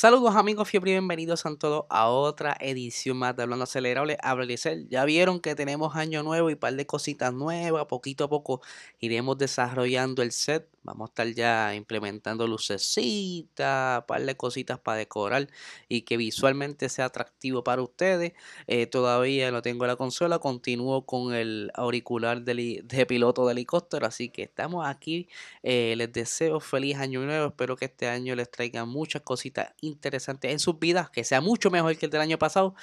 Saludos amigos fiebre y bienvenidos a todos a otra edición más de Hablando Acelerable. Habla Ya vieron que tenemos año nuevo y un par de cositas nuevas. Poquito a poco iremos desarrollando el set Vamos a estar ya implementando lucecitas, par de cositas para decorar y que visualmente sea atractivo para ustedes. Eh, todavía no tengo la consola, continúo con el auricular de, piloto de helicóptero, así que estamos aquí. Eh, les deseo feliz año nuevo, espero que este año les traiga muchas cositas interesantes en sus vidas, que sea mucho mejor que el del año pasado.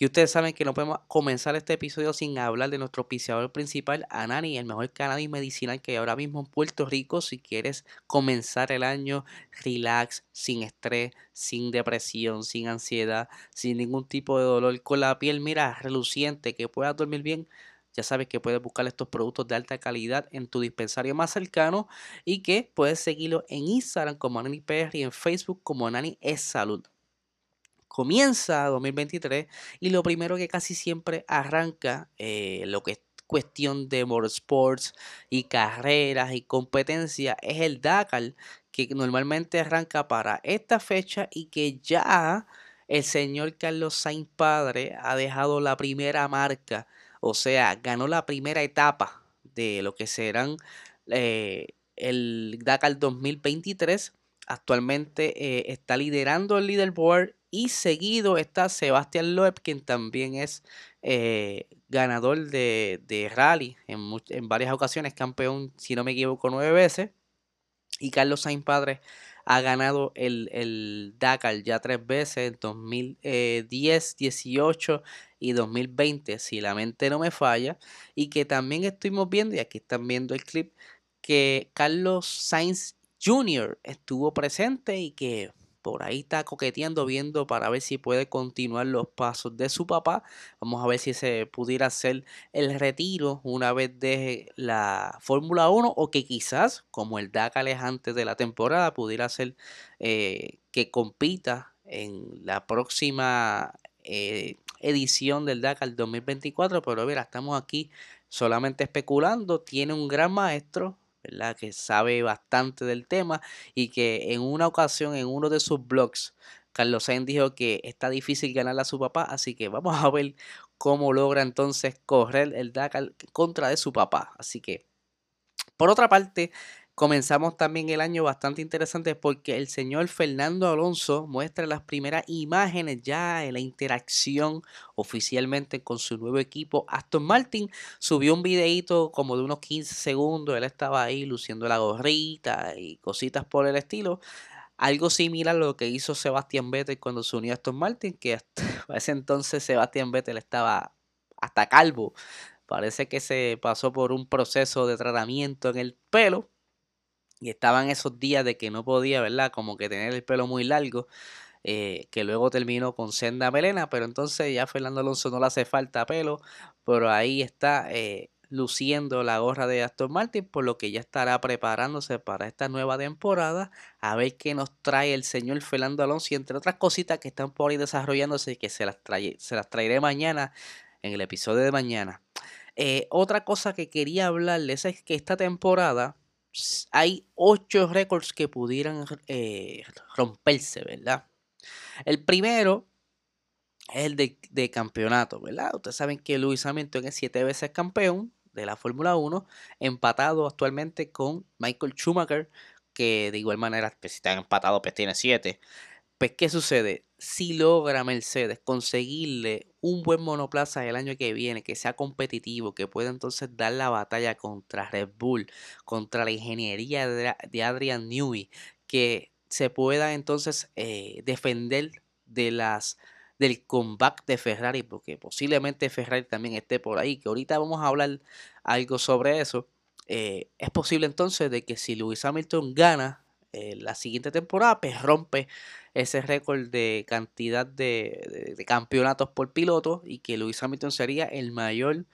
Y ustedes saben que no podemos comenzar este episodio sin hablar de nuestro auspiciador principal, Anani, el mejor cannabis medicinal que hay ahora mismo en Puerto Rico. Si quieres comenzar el año relax, sin estrés, sin depresión, sin ansiedad, sin ningún tipo de dolor, con la piel, mira, reluciente, que puedas dormir bien. Ya sabes que puedes buscar estos productos de alta calidad en tu dispensario más cercano y que puedes seguirlo en Instagram como Anani PR y en Facebook como Anani es Salud comienza 2023 y lo primero que casi siempre arranca eh, lo que es cuestión de motorsports y carreras y competencia es el Dakar que normalmente arranca para esta fecha y que ya el señor Carlos Sainz Padre ha dejado la primera marca, o sea, ganó la primera etapa de lo que serán eh, el Dakar 2023. Actualmente eh, está liderando el leaderboard y seguido está Sebastián Loeb, quien también es eh, ganador de, rally en, en, varias ocasiones, campeón, si no me equivoco, nueve veces. Y Carlos Sainz Padre ha ganado el, el Dakar ya tres veces, en 2010, 18 y 2020, si la mente no me falla. Y que también estuvimos viendo, y aquí están viendo el clip, que Carlos Sainz Jr. estuvo presente y que por ahí está coqueteando, viendo para ver si puede continuar los pasos de su papá. Vamos a ver si se pudiera hacer el retiro una vez de la Fórmula 1 o que quizás, como el Dakar es antes de la temporada, pudiera ser eh, que compita en la próxima eh, edición del Dakar 2024. Pero mira, estamos aquí solamente especulando. Tiene un gran maestro, que sabe bastante del tema y que en una ocasión en uno de sus blogs Carlos Sainz dijo que está difícil ganarle a su papá, así que vamos a ver cómo logra entonces correr el Dakar contra de su papá. Así que, por otra parte, Comenzamos también el año bastante interesante porque el señor Fernando Alonso muestra las primeras imágenes ya de la interacción oficialmente con su nuevo equipo Aston Martin. Subió un videito como de unos 15 segundos, él estaba ahí luciendo la gorrita y cositas por el estilo. Algo similar a lo que hizo Sebastián Vettel cuando se unió a Aston Martin, que hasta ese entonces Sebastián Vettel estaba hasta calvo. Parece que se pasó por un proceso de tratamiento en el pelo y estaban esos días de que no podía, ¿verdad? Como que tener el pelo muy largo, eh, que luego terminó con senda melena, pero entonces ya Fernando Alonso no le hace falta pelo, pero ahí está eh, luciendo la gorra de Aston Martin, por lo que ya estará preparándose para esta nueva temporada, a ver qué nos trae el señor Fernando Alonso y entre otras cositas que están por ahí desarrollándose que se las, trae, se las traeré mañana en el episodio de mañana. Eh, otra cosa que quería hablarles es que esta temporada hay ocho récords que pudieran eh, romperse, ¿verdad? El primero es el de, campeonato, ¿verdad? Ustedes saben que Luis Hamilton es siete veces campeón de la Fórmula 1, empatado actualmente con Michael Schumacher, que de igual manera, pues, si están empatados, pues tiene siete. Pues, ¿qué sucede? Si logra Mercedes conseguirle un buen monoplaza el año que viene, que sea competitivo, que pueda entonces dar la batalla contra Red Bull, contra la ingeniería de Adrian Newey, que se pueda entonces eh, defender de las del comeback de Ferrari, porque posiblemente Ferrari también esté por ahí, que ahorita vamos a hablar algo sobre eso. Eh, es posible entonces de que si Lewis Hamilton gana eh, la siguiente temporada, pues rompe ese récord de cantidad de, campeonatos por piloto y que Lewis Hamilton sería el mayor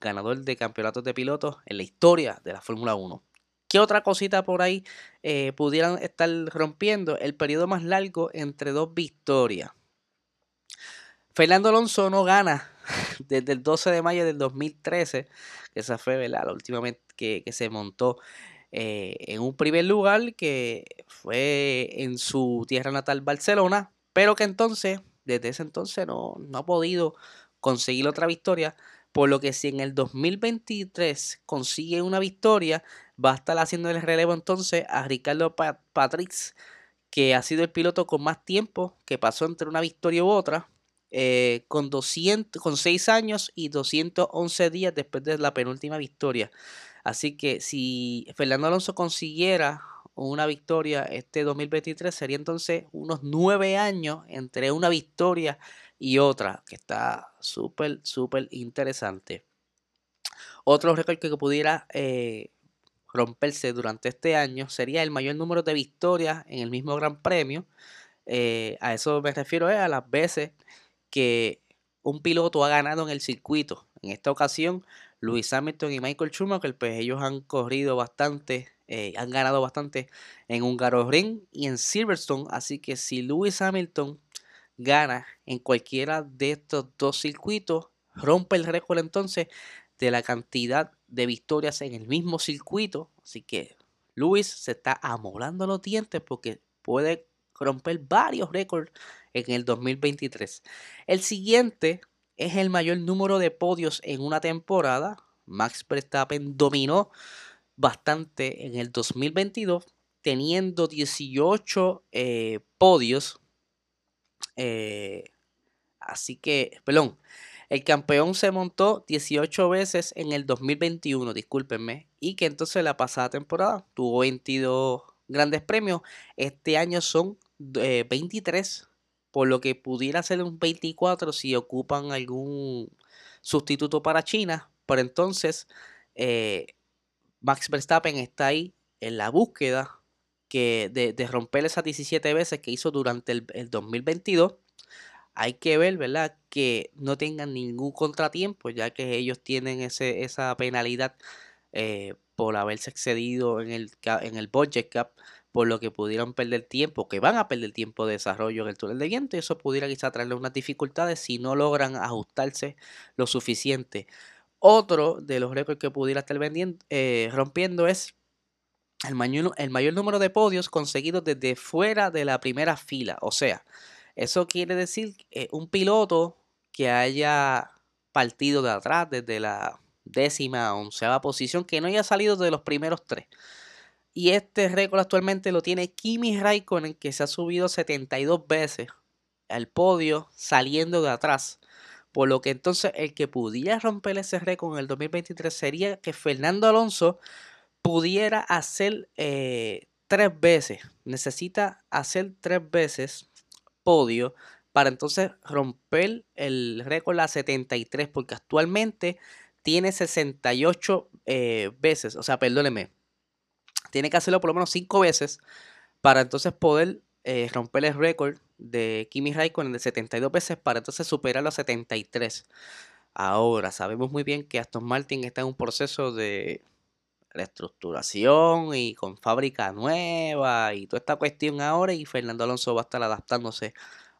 ganador de campeonatos de pilotos en la historia de la Fórmula 1. ¿Qué otra cosita por ahí eh, pudieran estar rompiendo? El periodo más largo entre dos victorias. Fernando Alonso no gana desde el 12 de mayo del 2013, que esa fue la última vez que, se montó eh, en un primer lugar, que fue en su tierra natal Barcelona, pero que entonces, desde ese entonces, no, no ha podido conseguir otra victoria. Por lo que si en el 2023 consigue una victoria, va a estar haciendo el relevo entonces a Ricardo Patrix, que ha sido el piloto con más tiempo, que pasó entre una victoria u otra, eh, con, 200, con 6 años y 211 días después de la penúltima victoria. Así que si Fernando Alonso consiguiera una victoria este 2023, sería entonces unos 9 años entre una victoria y otra, que está súper, súper interesante. Otro récord que pudiera eh, romperse durante este año sería el mayor número de victorias en el mismo Gran Premio. Eh, a eso me refiero eh, a las veces que un piloto ha ganado en el circuito. En esta ocasión, Luis Hamilton y Michael Schumacher, pues ellos han corrido bastante, han ganado bastante en Hungaroring y en Silverstone. Así que si Luis Hamilton gana en cualquiera de estos dos circuitos, rompe el récord entonces de la cantidad de victorias en el mismo circuito. Así que Luis se está amolando los dientes porque puede romper varios récords en el 2023. El siguiente es el mayor número de podios en una temporada. Max Verstappen dominó bastante en el 2022, teniendo 18 eh, podios eh, así que, perdón, el campeón se montó 18 veces en el 2021, discúlpenme, y que entonces la pasada temporada tuvo 22 grandes premios. Este año son 23, eh, por lo que pudiera ser un 24 si ocupan algún sustituto para China. Pero entonces, eh, Max Verstappen está ahí en la búsqueda que de, romper esas 17 veces que hizo durante el, 2022, hay que ver, ¿verdad? Que no tengan ningún contratiempo, ya que ellos tienen ese, esa penalidad eh, por haberse excedido en el, en el budget cap, por lo que pudieron perder tiempo, que van a perder tiempo de desarrollo en el túnel de viento, y eso pudiera quizá traerle unas dificultades si no logran ajustarse lo suficiente. Otro de los récords que pudiera estar vendiendo, eh, rompiendo es el mayor, número de podios conseguidos desde fuera de la primera fila. O sea, eso quiere decir un piloto que haya partido de atrás desde la décima, onceava posición, que no haya salido de los primeros tres. Y este récord actualmente lo tiene Kimi Raikkonen, que se ha subido 72 veces al podio saliendo de atrás. Por lo que entonces el que pudiera romper ese récord en el 2023 sería que Fernando Alonso pudiera hacer eh, tres veces, necesita hacer tres veces podio para entonces romper el récord a 73, porque actualmente tiene 68 eh, veces, o sea, perdóneme, tiene que hacerlo por lo menos cinco veces para entonces poder eh, romper el récord de Kimi Raikkonen de 72 veces para entonces superarlo a 73. Ahora, sabemos muy bien que Aston Martin está en un proceso de reestructuración y con fábrica nueva y toda esta cuestión ahora y Fernando Alonso va a estar adaptándose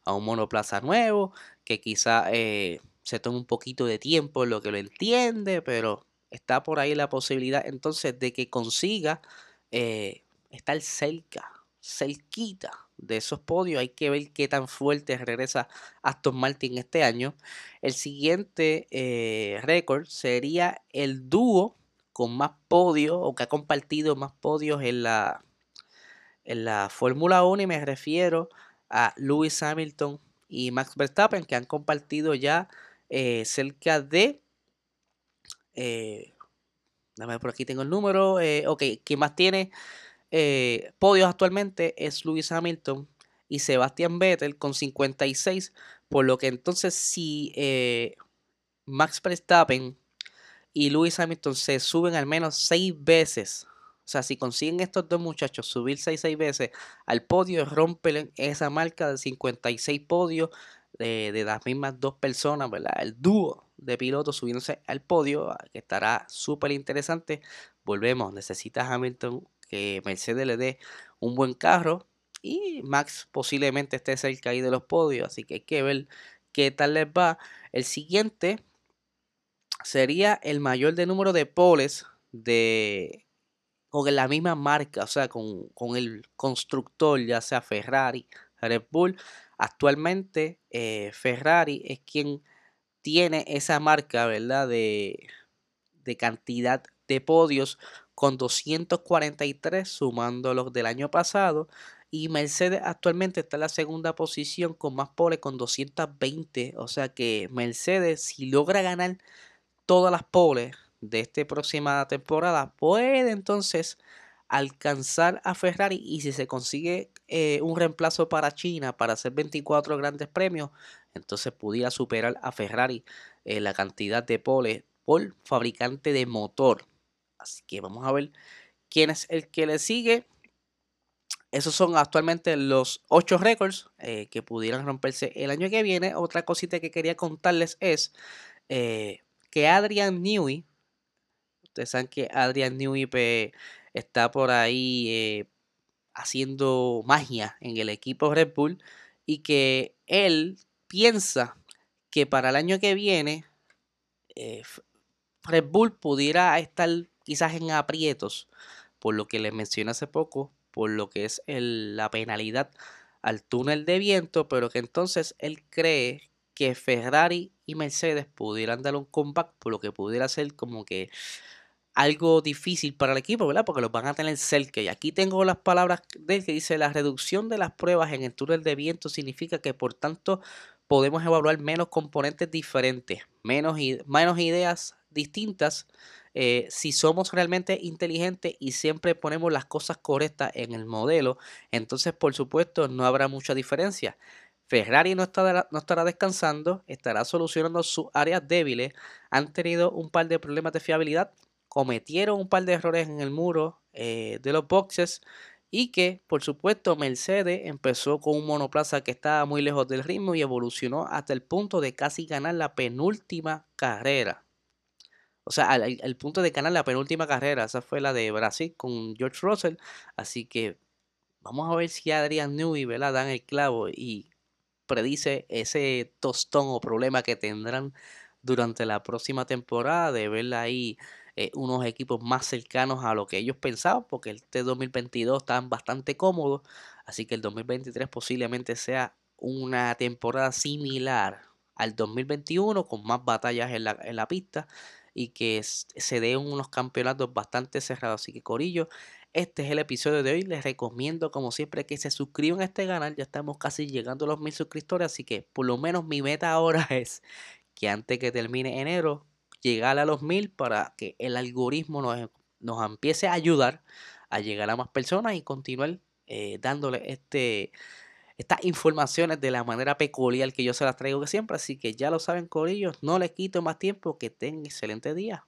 a un monoplaza nuevo que quizá eh, se tome un poquito de tiempo en lo que lo entiende, pero está por ahí la posibilidad entonces de que consiga eh, estar cerca, cerquita de esos podios. Hay que ver qué tan fuerte regresa Aston Martin este año. El siguiente eh, récord sería el dúo con más podios o que ha compartido más podios en la, en la Fórmula 1 y me refiero a Lewis Hamilton y Max Verstappen que han compartido ya eh, cerca de... Eh, dame por aquí tengo el número. Eh, ok, quien más tiene eh, podios actualmente es Lewis Hamilton y Sebastian Vettel con 56. Por lo que entonces si Max Verstappen y Lewis Hamilton se suben al menos seis veces, sea, si consiguen estos dos muchachos subir 6 6 veces al podio, rompen esa marca de 56 podios de, de las mismas dos personas, ¿verdad? El dúo de pilotos subiéndose al podio, ah, que estará súper interesante. Volvemos, necesita Hamilton que Mercedes le dé un buen carro y Max posiblemente esté cerca ahí de los podios, así que hay que ver qué tal les va. El siguiente sería el mayor de número de poles de con la misma marca, o sea, con, con el constructor, ya sea Ferrari, Red Bull. Actualmente eh, Ferrari es quien tiene esa marca, ¿verdad? De, de cantidad de podios con 243 sumando los del año pasado. Y Mercedes actualmente está en la segunda posición con más poles con 220. O sea que Mercedes si logra ganar todas las poles de esta próxima temporada puede entonces alcanzar a Ferrari y si se consigue eh, un reemplazo para China para hacer 24 grandes premios, entonces pudiera superar a Ferrari eh, la cantidad de poles por fabricante de motor. Así que vamos a ver quién es el que le sigue. Esos son actualmente los 8 récords eh, que pudieran romperse el año que viene. Otra cosita que quería contarles es que Adrian Newey, ustedes saben que Adrian Newey pues, está por ahí eh, haciendo magia en el equipo Red Bull y que él piensa que para el año que viene eh, Red Bull pudiera estar quizás en aprietos, por lo que les mencioné hace poco, por lo que es la penalidad al túnel de viento, pero que entonces él cree que Ferrari y Mercedes pudieran dar un comeback, por lo que pudiera ser como que algo difícil para el equipo, ¿verdad? Porque los van a tener cerca. Y aquí tengo las palabras de él que dice, la reducción de las pruebas en el túnel de viento significa que por tanto podemos evaluar menos componentes diferentes, menos, menos ideas distintas. Eh, si somos realmente inteligentes y siempre ponemos las cosas correctas en el modelo, entonces por supuesto no habrá mucha diferencia. Ferrari no estará, no estará descansando, estará solucionando sus áreas débiles, han tenido un par de problemas de fiabilidad, cometieron un par de errores en el muro eh, de los boxes y que por supuesto Mercedes empezó con un monoplaza que estaba muy lejos del ritmo y evolucionó hasta el punto de casi ganar la penúltima carrera. O sea, al, punto de ganar la penúltima carrera, esa fue la de Brasil con George Russell. Así que vamos a ver si Adrian Newey ¿verdad? dan el clavo y predice ese tostón o problema que tendrán durante la próxima temporada de verla ahí eh, unos equipos más cercanos a lo que ellos pensaban, porque este 2022 están bastante cómodos, así que el 2023 posiblemente sea una temporada similar al 2021 con más batallas en la, en la pista y que se den unos campeonatos bastante cerrados. Así que Corillo, este es el episodio de hoy. Les recomiendo como siempre que se suscriban a este canal. Ya estamos casi llegando a los mil suscriptores, así que por lo menos mi meta ahora es que antes que termine enero llegar a los mil para que el algoritmo nos, nos empiece a ayudar a llegar a más personas y continuar eh, dándole este, estas informaciones de la manera peculiar que yo se las traigo siempre. Así que ya lo saben, Corillos, no les quito más tiempo, que tengan excelente día.